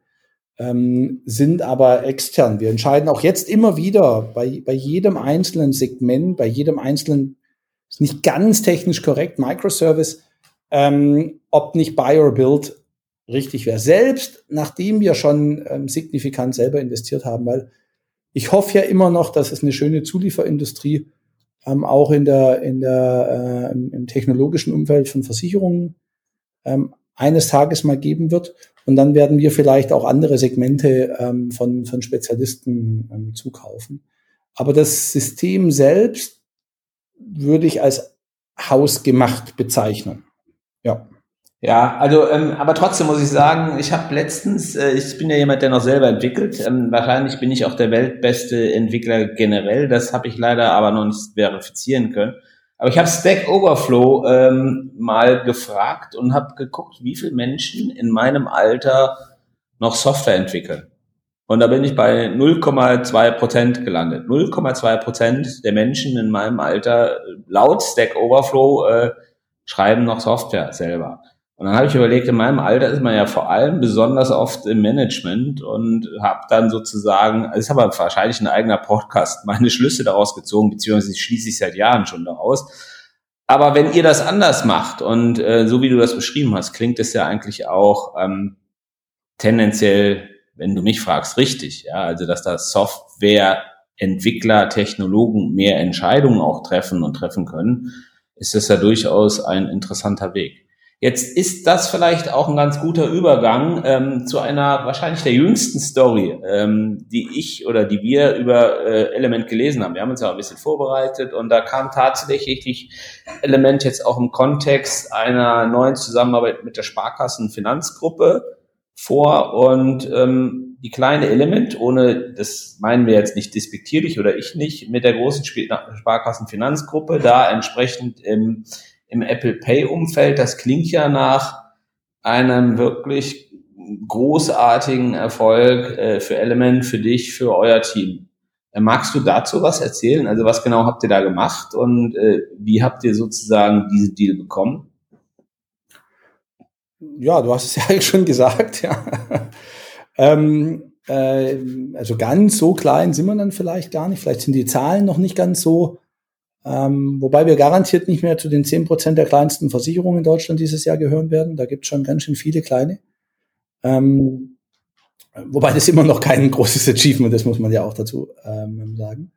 ähm, sind aber extern. Wir entscheiden auch jetzt immer wieder bei, bei jedem einzelnen Segment, bei jedem einzelnen, ist nicht ganz technisch korrekt, Microservice, ähm, ob nicht Buy or Build richtig wäre. Selbst nachdem wir schon ähm, signifikant selber investiert haben, weil ich hoffe ja immer noch, dass es eine schöne Zulieferindustrie ähm, auch in der, in der, äh, im, technologischen Umfeld von Versicherungen ähm, eines Tages mal geben wird. Und dann werden wir vielleicht auch andere Segmente ähm, von, von Spezialisten ähm, zukaufen. Aber das System selbst würde ich als hausgemacht bezeichnen. Ja. Ja, also, ähm, aber trotzdem muss ich sagen, ich habe letztens, äh, ich bin ja jemand, der noch selber entwickelt. Ähm, wahrscheinlich bin ich auch der weltbeste Entwickler generell. Das habe ich leider aber noch nicht verifizieren können. Aber ich habe Stack Overflow ähm, mal gefragt und habe geguckt, wie viele Menschen in meinem Alter noch Software entwickeln. Und da bin ich bei 0,2 Prozent gelandet. 0,2 Prozent der Menschen in meinem Alter laut Stack Overflow äh, schreiben noch Software selber. Und dann habe ich überlegt, in meinem Alter ist man ja vor allem besonders oft im Management und habe dann sozusagen, also ist aber wahrscheinlich ein eigener Podcast, meine Schlüsse daraus gezogen, beziehungsweise schließe ich seit Jahren schon daraus. Aber wenn ihr das anders macht und äh, so wie du das beschrieben hast, klingt es ja eigentlich auch ähm, tendenziell, wenn du mich fragst, richtig. Ja, also dass da Softwareentwickler, Technologen mehr Entscheidungen auch treffen und treffen können, ist das ja durchaus ein interessanter Weg. Jetzt ist das vielleicht auch ein ganz guter Übergang ähm, zu einer wahrscheinlich der jüngsten Story, ähm, die ich oder die wir über äh, Element gelesen haben. Wir haben uns ja ein bisschen vorbereitet und da kam tatsächlich Element jetzt auch im Kontext einer neuen Zusammenarbeit mit der Sparkassenfinanzgruppe vor und ähm, die kleine Element, ohne das meinen wir jetzt nicht despektierlich oder ich nicht, mit der großen Sparkassenfinanzgruppe da entsprechend im im Apple Pay Umfeld. Das klingt ja nach einem wirklich großartigen Erfolg äh, für Element, für dich, für euer Team. Äh, magst du dazu was erzählen? Also was genau habt ihr da gemacht und äh, wie habt ihr sozusagen diese Deal bekommen? Ja, du hast es ja schon gesagt, ja. ähm, äh, also ganz so klein sind wir dann vielleicht gar nicht. Vielleicht sind die Zahlen noch nicht ganz so ähm, wobei wir garantiert nicht mehr zu den zehn Prozent der kleinsten Versicherungen in Deutschland dieses Jahr gehören werden. Da gibt es schon ganz schön viele kleine. Ähm, wobei das immer noch kein großes Achievement ist, muss man ja auch dazu ähm, sagen.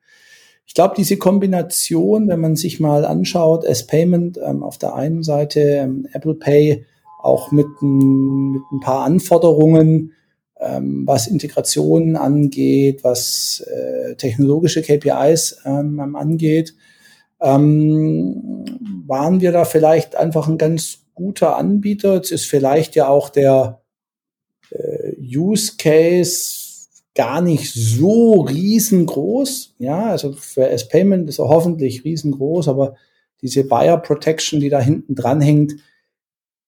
Ich glaube, diese Kombination, wenn man sich mal anschaut, S-Payment ähm, auf der einen Seite, ähm, Apple Pay auch mit, mit ein paar Anforderungen, ähm, was Integration angeht, was äh, technologische KPIs ähm, angeht, ähm, waren wir da vielleicht einfach ein ganz guter Anbieter. Jetzt ist vielleicht ja auch der äh, Use Case gar nicht so riesengroß. Ja, also für S-Payment ist er hoffentlich riesengroß, aber diese Buyer Protection, die da hinten dran hängt,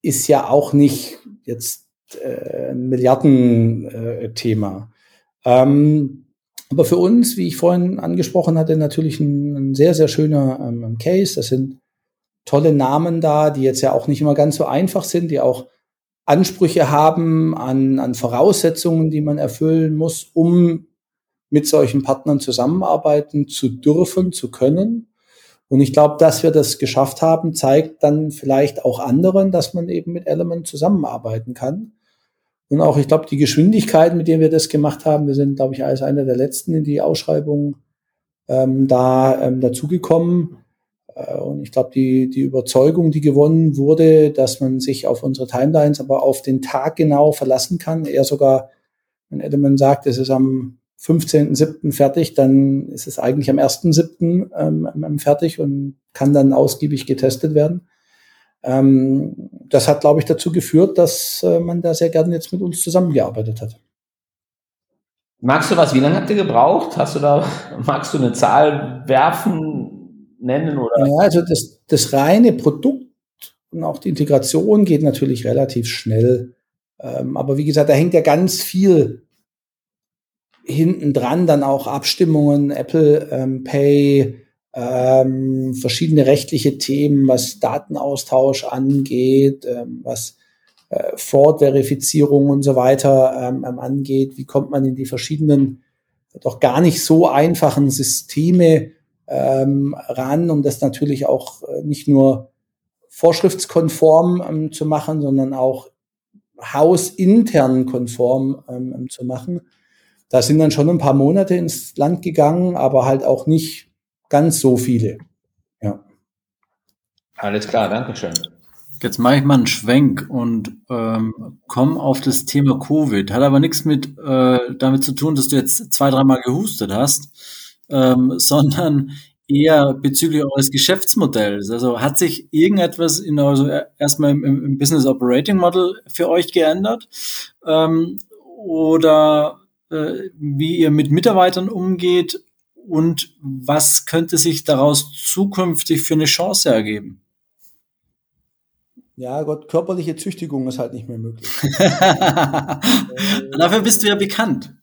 ist ja auch nicht jetzt äh, ein Milliarden-Thema. Äh, ähm, aber für uns, wie ich vorhin angesprochen hatte, natürlich ein, ein sehr, sehr schöner ähm, Case. Das sind tolle Namen da, die jetzt ja auch nicht immer ganz so einfach sind, die auch Ansprüche haben an, an Voraussetzungen, die man erfüllen muss, um mit solchen Partnern zusammenarbeiten zu dürfen, zu können. Und ich glaube, dass wir das geschafft haben, zeigt dann vielleicht auch anderen, dass man eben mit Element zusammenarbeiten kann. Und auch, ich glaube, die Geschwindigkeit, mit der wir das gemacht haben, wir sind, glaube ich, als einer der letzten in die Ausschreibung ähm, da ähm, dazugekommen. Äh, und ich glaube, die, die Überzeugung, die gewonnen wurde, dass man sich auf unsere Timelines aber auf den Tag genau verlassen kann, eher sogar, wenn Edelman sagt, es ist am 15.07. fertig, dann ist es eigentlich am 1.07. Ähm, fertig und kann dann ausgiebig getestet werden. Ähm, das hat, glaube ich, dazu geführt, dass äh, man da sehr gerne jetzt mit uns zusammengearbeitet hat. Magst du was? Wie lange habt ihr gebraucht? Hast du da, magst du eine Zahl werfen, nennen oder? Ja, also das, das reine Produkt und auch die Integration geht natürlich relativ schnell. Ähm, aber wie gesagt, da hängt ja ganz viel hinten dran, dann auch Abstimmungen, Apple ähm, Pay, ähm, verschiedene rechtliche Themen, was Datenaustausch angeht, ähm, was äh, Fraud-Verifizierung und so weiter ähm, ähm, angeht. Wie kommt man in die verschiedenen, doch gar nicht so einfachen Systeme ähm, ran, um das natürlich auch äh, nicht nur vorschriftskonform ähm, zu machen, sondern auch hausintern konform ähm, ähm, zu machen. Da sind dann schon ein paar Monate ins Land gegangen, aber halt auch nicht ganz so viele. Ja. Alles klar, danke schön. Jetzt mache ich mal einen Schwenk und ähm, komme auf das Thema Covid. Hat aber nichts mit äh, damit zu tun, dass du jetzt zwei, dreimal gehustet hast, ähm, sondern eher bezüglich eures Geschäftsmodells. Also hat sich irgendetwas in also erstmal im, im Business Operating Model für euch geändert? Ähm, oder äh, wie ihr mit Mitarbeitern umgeht und was könnte sich daraus zukünftig für eine Chance ergeben? Ja, Gott, körperliche Züchtigung ist halt nicht mehr möglich. Dafür bist du ja bekannt.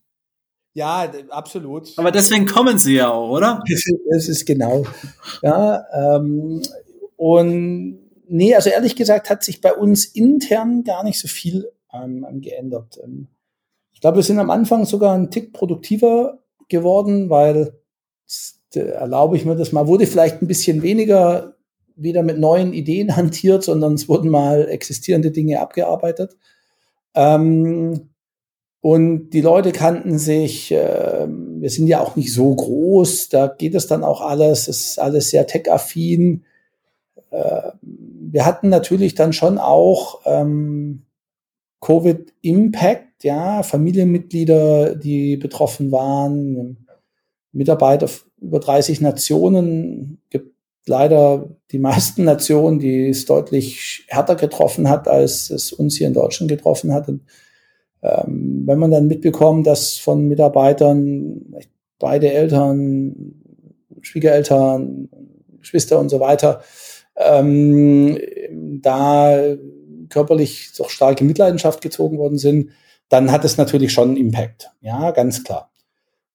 Ja, absolut. Aber deswegen kommen sie ja auch, oder? Das ist genau. Ja, ähm, und nee, also ehrlich gesagt hat sich bei uns intern gar nicht so viel ähm, geändert. Ähm, ich glaube, wir sind am Anfang sogar ein Tick produktiver geworden, weil erlaube ich mir das mal, wurde vielleicht ein bisschen weniger wieder mit neuen Ideen hantiert, sondern es wurden mal existierende Dinge abgearbeitet. Ähm, und die Leute kannten sich, äh, wir sind ja auch nicht so groß, da geht es dann auch alles, es ist alles sehr tech-affin. Äh, wir hatten natürlich dann schon auch ähm, Covid-Impact, ja, Familienmitglieder, die betroffen waren, Mitarbeiter über 30 Nationen, gibt leider die meisten Nationen, die es deutlich härter getroffen hat, als es uns hier in Deutschland getroffen hat. Und ähm, wenn man dann mitbekommt, dass von Mitarbeitern beide Eltern, Schwiegereltern, Geschwister und so weiter, ähm, da körperlich doch stark in Mitleidenschaft gezogen worden sind, dann hat es natürlich schon einen Impact. Ja, ganz klar.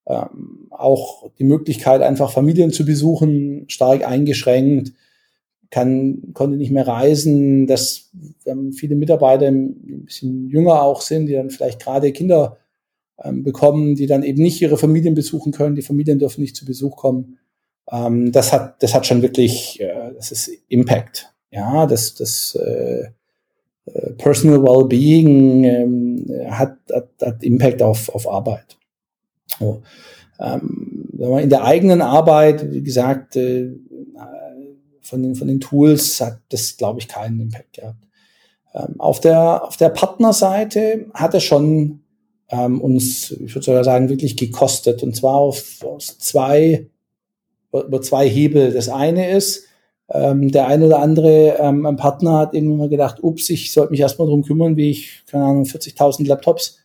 Ähm, auch die Möglichkeit, einfach Familien zu besuchen, stark eingeschränkt kann, konnte nicht mehr reisen. Das, wir haben viele Mitarbeiter, ein bisschen jünger auch sind, die dann vielleicht gerade Kinder ähm, bekommen, die dann eben nicht ihre Familien besuchen können. Die Familien dürfen nicht zu Besuch kommen. Ähm, das hat, das hat schon wirklich, äh, das ist Impact. Ja, das, das äh, äh Personal Wellbeing ähm, hat, hat, hat Impact auf, auf Arbeit. So. Ähm, in der eigenen Arbeit, wie gesagt, äh, von den, von den Tools hat das, glaube ich, keinen Impact gehabt. Ähm, auf, der, auf der Partnerseite hat es schon ähm, uns, ich würde sogar sagen, wirklich gekostet. Und zwar auf, aus zwei, über zwei Hebel. Das eine ist, ähm, der eine oder andere ähm, Partner hat irgendwie mal gedacht, ups, ich sollte mich erstmal drum kümmern, wie ich, keine Ahnung, 40.000 Laptops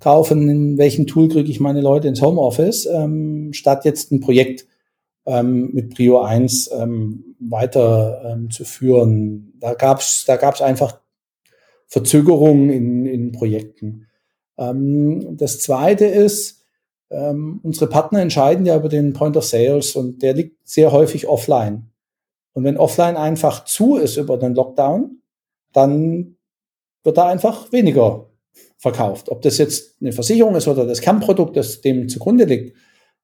kaufen, in welchem Tool kriege ich meine Leute ins Homeoffice, ähm, statt jetzt ein Projekt ähm, mit Prio 1 ähm, weiter ähm, zu führen. Da gab's da gab's einfach Verzögerungen in, in Projekten. Ähm, das zweite ist, ähm, unsere Partner entscheiden ja über den Point of Sales und der liegt sehr häufig offline. Und wenn offline einfach zu ist über den Lockdown, dann wird da einfach weniger verkauft. Ob das jetzt eine Versicherung ist oder das Kernprodukt, das dem zugrunde liegt,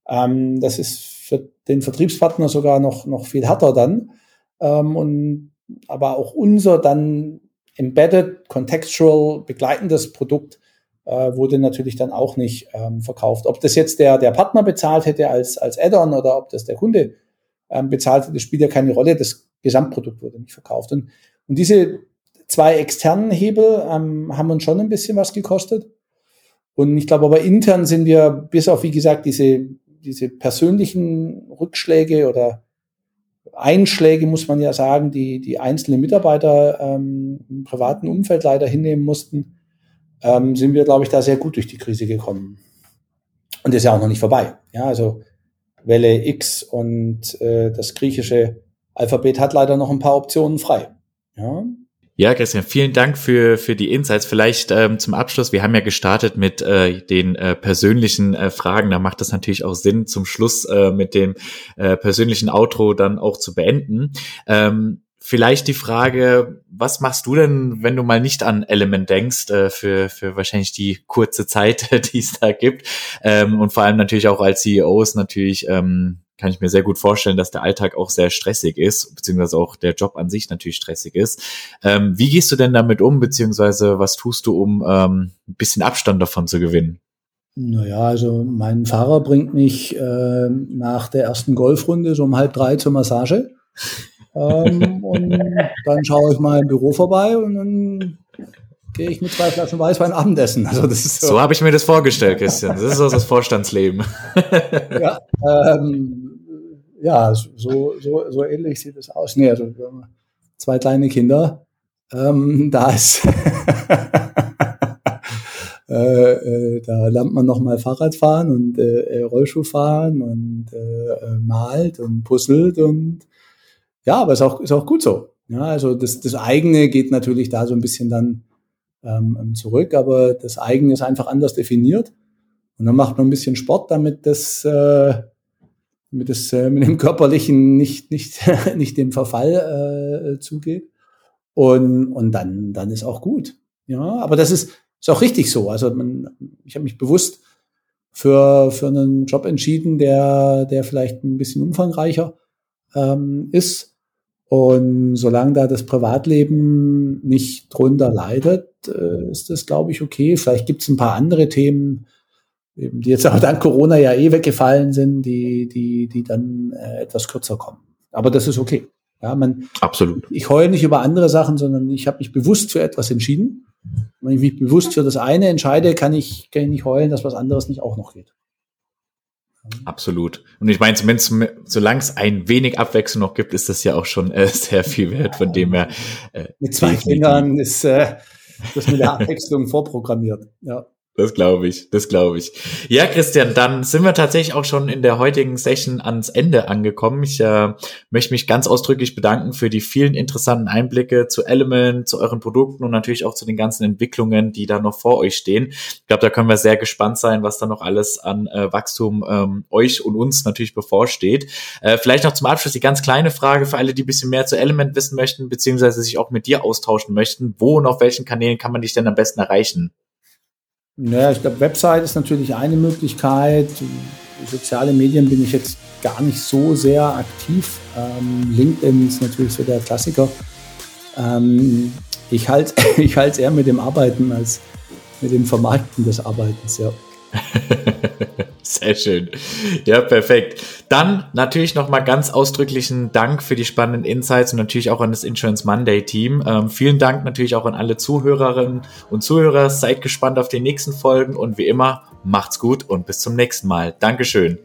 ähm, das ist für den Vertriebspartner sogar noch, noch viel härter dann. Ähm, und, aber auch unser dann embedded, contextual, begleitendes Produkt äh, wurde natürlich dann auch nicht ähm, verkauft. Ob das jetzt der, der Partner bezahlt hätte als, als Add-on oder ob das der Kunde ähm, bezahlt hätte, spielt ja keine Rolle. Das Gesamtprodukt wurde nicht verkauft. Und, und diese zwei externen Hebel ähm, haben uns schon ein bisschen was gekostet. Und ich glaube aber intern sind wir, bis auf, wie gesagt, diese, diese persönlichen Rückschläge oder Einschläge, muss man ja sagen, die, die einzelne Mitarbeiter ähm, im privaten Umfeld leider hinnehmen mussten, ähm, sind wir, glaube ich, da sehr gut durch die Krise gekommen. Und das ist ja auch noch nicht vorbei. Ja, also Welle X und äh, das griechische Alphabet hat leider noch ein paar Optionen frei. Ja, ja, Christian, vielen Dank für, für die Insights. Vielleicht ähm, zum Abschluss, wir haben ja gestartet mit äh, den äh, persönlichen äh, Fragen. Da macht es natürlich auch Sinn, zum Schluss äh, mit dem äh, persönlichen Outro dann auch zu beenden. Ähm, vielleicht die Frage, was machst du denn, wenn du mal nicht an Element denkst, äh, für, für wahrscheinlich die kurze Zeit, die es da gibt? Ähm, und vor allem natürlich auch als CEOs natürlich ähm, kann ich mir sehr gut vorstellen, dass der Alltag auch sehr stressig ist, beziehungsweise auch der Job an sich natürlich stressig ist. Ähm, wie gehst du denn damit um, beziehungsweise was tust du, um ähm, ein bisschen Abstand davon zu gewinnen? Naja, also mein Fahrer bringt mich äh, nach der ersten Golfrunde so um halb drei zur Massage. ähm, und dann schaue ich mal im Büro vorbei und dann gehe ich mit zwei Flaschen Weißwein Abendessen. Also das ist so, so habe ich mir das vorgestellt, Christian. Das ist so das Vorstandsleben. ja, ähm, ja, so, so, so ähnlich sieht es aus. Nee, also zwei kleine Kinder. Ähm, da ist äh, äh, da lernt man noch mal Fahrrad fahren und äh, äh Rollschuh fahren und äh, äh, malt und puzzelt und ja, aber ist auch ist auch gut so. Ja, also das, das eigene geht natürlich da so ein bisschen dann ähm, ähm, zurück, aber das eigene ist einfach anders definiert. Und dann macht man ein bisschen Sport, damit das, äh, damit das äh, mit dem körperlichen nicht nicht nicht dem Verfall äh, zugeht. Und und dann dann ist auch gut. Ja, aber das ist ist auch richtig so. Also man, ich habe mich bewusst für für einen Job entschieden, der der vielleicht ein bisschen umfangreicher ähm, ist und solange da das Privatleben nicht drunter leidet, äh, ist das, glaube ich, okay. Vielleicht gibt es ein paar andere Themen, eben, die jetzt auch dank Corona ja eh weggefallen sind, die, die, die dann äh, etwas kürzer kommen. Aber das ist okay. Ja, man, Absolut. Ich heule nicht über andere Sachen, sondern ich habe mich bewusst für etwas entschieden. Wenn ich mich bewusst für das eine entscheide, kann ich, kann ich nicht heulen, dass was anderes nicht auch noch geht. Absolut. Und ich meine, zumindest solange es ein wenig Abwechslung noch gibt, ist das ja auch schon äh, sehr viel wert, von dem her. Äh, mit zwei Fingern ist äh, das mit der Abwechslung vorprogrammiert. Ja. Das glaube ich, das glaube ich. Ja, Christian, dann sind wir tatsächlich auch schon in der heutigen Session ans Ende angekommen. Ich äh, möchte mich ganz ausdrücklich bedanken für die vielen interessanten Einblicke zu Element, zu euren Produkten und natürlich auch zu den ganzen Entwicklungen, die da noch vor euch stehen. Ich glaube, da können wir sehr gespannt sein, was da noch alles an äh, Wachstum ähm, euch und uns natürlich bevorsteht. Äh, vielleicht noch zum Abschluss die ganz kleine Frage für alle, die ein bisschen mehr zu Element wissen möchten, beziehungsweise sich auch mit dir austauschen möchten. Wo und auf welchen Kanälen kann man dich denn am besten erreichen? Naja, ich glaube, Website ist natürlich eine Möglichkeit. Soziale Medien bin ich jetzt gar nicht so sehr aktiv. Ähm, LinkedIn ist natürlich so der Klassiker. Ähm, ich halte ich es eher mit dem Arbeiten als mit dem Vermarkten des Arbeitens, ja. Sehr schön. Ja, perfekt. Dann natürlich nochmal ganz ausdrücklichen Dank für die spannenden Insights und natürlich auch an das Insurance Monday Team. Ähm, vielen Dank natürlich auch an alle Zuhörerinnen und Zuhörer. Seid gespannt auf die nächsten Folgen und wie immer, macht's gut und bis zum nächsten Mal. Dankeschön.